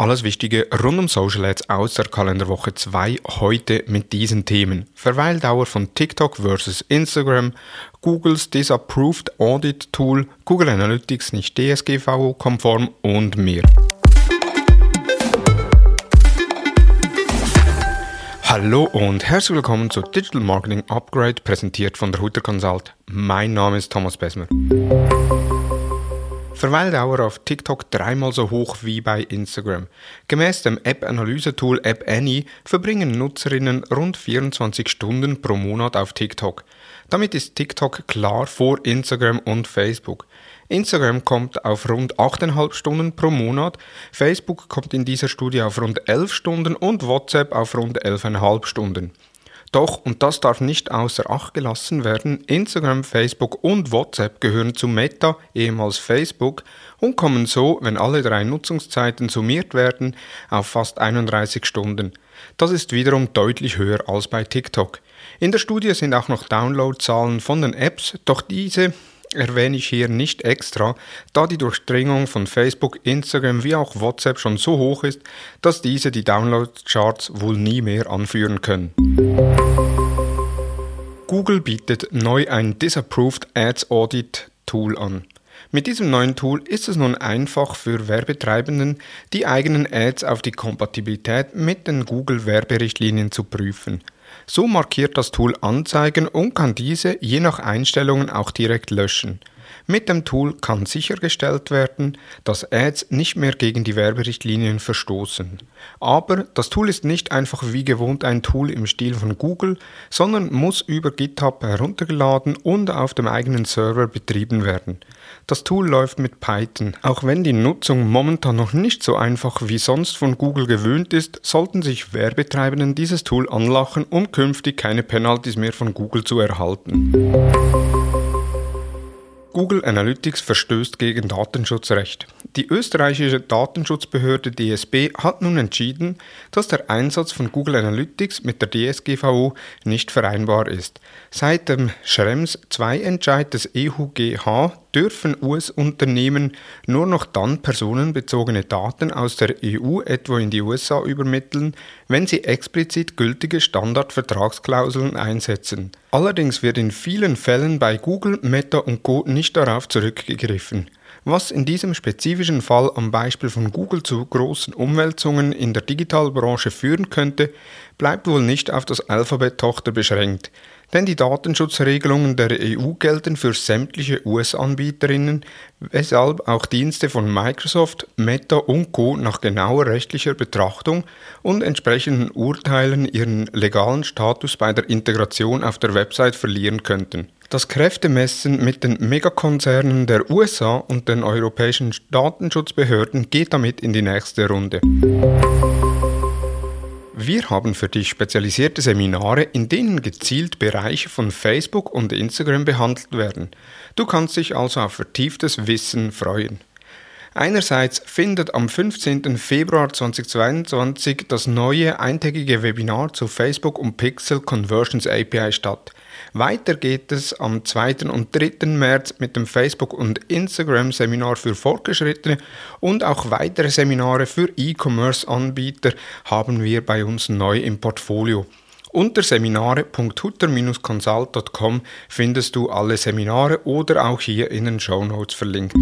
Alles Wichtige rund um Social Ads aus der Kalenderwoche 2 heute mit diesen Themen. Verweildauer von TikTok versus Instagram, Googles Disapproved Audit Tool, Google Analytics nicht DSGVO-konform und mehr. Hallo und herzlich willkommen zu Digital Marketing Upgrade, präsentiert von der Hutter Consult. Mein Name ist Thomas Besmer. Verweildauer auf TikTok dreimal so hoch wie bei Instagram. Gemäß dem App-Analyse-Tool App Annie verbringen Nutzerinnen rund 24 Stunden pro Monat auf TikTok. Damit ist TikTok klar vor Instagram und Facebook. Instagram kommt auf rund 8,5 Stunden pro Monat, Facebook kommt in dieser Studie auf rund 11 Stunden und WhatsApp auf rund 11,5 Stunden. Doch, und das darf nicht außer Acht gelassen werden, Instagram, Facebook und WhatsApp gehören zu Meta, ehemals Facebook, und kommen so, wenn alle drei Nutzungszeiten summiert werden, auf fast 31 Stunden. Das ist wiederum deutlich höher als bei TikTok. In der Studie sind auch noch Downloadzahlen von den Apps, doch diese erwähne ich hier nicht extra, da die Durchdringung von Facebook, Instagram wie auch WhatsApp schon so hoch ist, dass diese die Download-Charts wohl nie mehr anführen können. Google bietet neu ein Disapproved Ads Audit Tool an. Mit diesem neuen Tool ist es nun einfach für Werbetreibenden, die eigenen Ads auf die Kompatibilität mit den Google Werberichtlinien zu prüfen. So markiert das Tool Anzeigen und kann diese je nach Einstellungen auch direkt löschen. Mit dem Tool kann sichergestellt werden, dass Ads nicht mehr gegen die Werberichtlinien verstoßen. Aber das Tool ist nicht einfach wie gewohnt ein Tool im Stil von Google, sondern muss über GitHub heruntergeladen und auf dem eigenen Server betrieben werden. Das Tool läuft mit Python. Auch wenn die Nutzung momentan noch nicht so einfach wie sonst von Google gewöhnt ist, sollten sich Werbetreibenden dieses Tool anlachen, um künftig keine Penalties mehr von Google zu erhalten. Google Analytics verstößt gegen Datenschutzrecht. Die österreichische Datenschutzbehörde DSB hat nun entschieden, dass der Einsatz von Google Analytics mit der DSGVO nicht vereinbar ist. Seit dem Schrems II-Entscheid des EUGH dürfen US-Unternehmen nur noch dann personenbezogene Daten aus der EU etwa in die USA übermitteln, wenn sie explizit gültige Standardvertragsklauseln einsetzen. Allerdings wird in vielen Fällen bei Google, Meta und Co. nicht darauf zurückgegriffen. Was in diesem spezifischen Fall am Beispiel von Google zu großen Umwälzungen in der Digitalbranche führen könnte, bleibt wohl nicht auf das Alphabet-Tochter beschränkt. Denn die Datenschutzregelungen der EU gelten für sämtliche US-Anbieterinnen, weshalb auch Dienste von Microsoft, Meta und Co. nach genauer rechtlicher Betrachtung und entsprechenden Urteilen ihren legalen Status bei der Integration auf der Website verlieren könnten. Das Kräftemessen mit den Megakonzernen der USA und den europäischen Datenschutzbehörden geht damit in die nächste Runde. Wir haben für dich spezialisierte Seminare, in denen gezielt Bereiche von Facebook und Instagram behandelt werden. Du kannst dich also auf vertieftes Wissen freuen. Einerseits findet am 15. Februar 2022 das neue eintägige Webinar zu Facebook und Pixel Conversions API statt. Weiter geht es am 2. und 3. März mit dem Facebook- und Instagram-Seminar für Fortgeschrittene und auch weitere Seminare für E-Commerce-Anbieter haben wir bei uns neu im Portfolio. Unter seminare.hutter-consult.com findest du alle Seminare oder auch hier in den Show Notes verlinkt.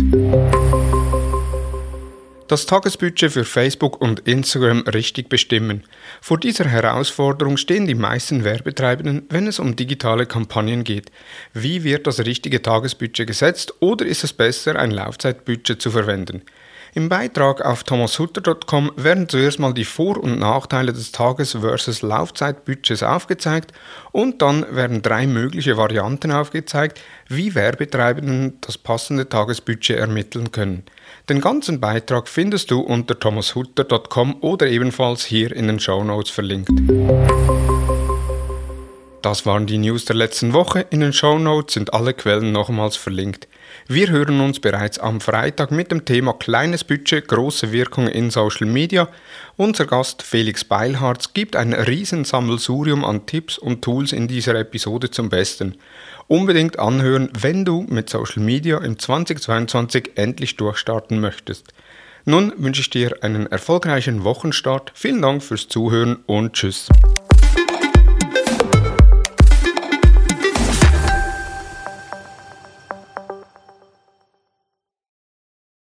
Das Tagesbudget für Facebook und Instagram richtig bestimmen. Vor dieser Herausforderung stehen die meisten Werbetreibenden, wenn es um digitale Kampagnen geht. Wie wird das richtige Tagesbudget gesetzt oder ist es besser, ein Laufzeitbudget zu verwenden? Im Beitrag auf thomashutter.com werden zuerst mal die Vor- und Nachteile des Tages- versus Laufzeitbudgets aufgezeigt und dann werden drei mögliche Varianten aufgezeigt, wie Werbetreibenden das passende Tagesbudget ermitteln können. Den ganzen Beitrag findest du unter thomashutter.com oder ebenfalls hier in den Show Notes verlinkt. Das waren die News der letzten Woche. In den Show Notes sind alle Quellen nochmals verlinkt. Wir hören uns bereits am Freitag mit dem Thema kleines Budget, große Wirkung in Social Media. Unser Gast Felix Beilharz gibt ein Riesensammelsurium an Tipps und Tools in dieser Episode zum Besten. Unbedingt anhören, wenn du mit Social Media im 2022 endlich durchstarten möchtest. Nun wünsche ich dir einen erfolgreichen Wochenstart. Vielen Dank fürs Zuhören und tschüss.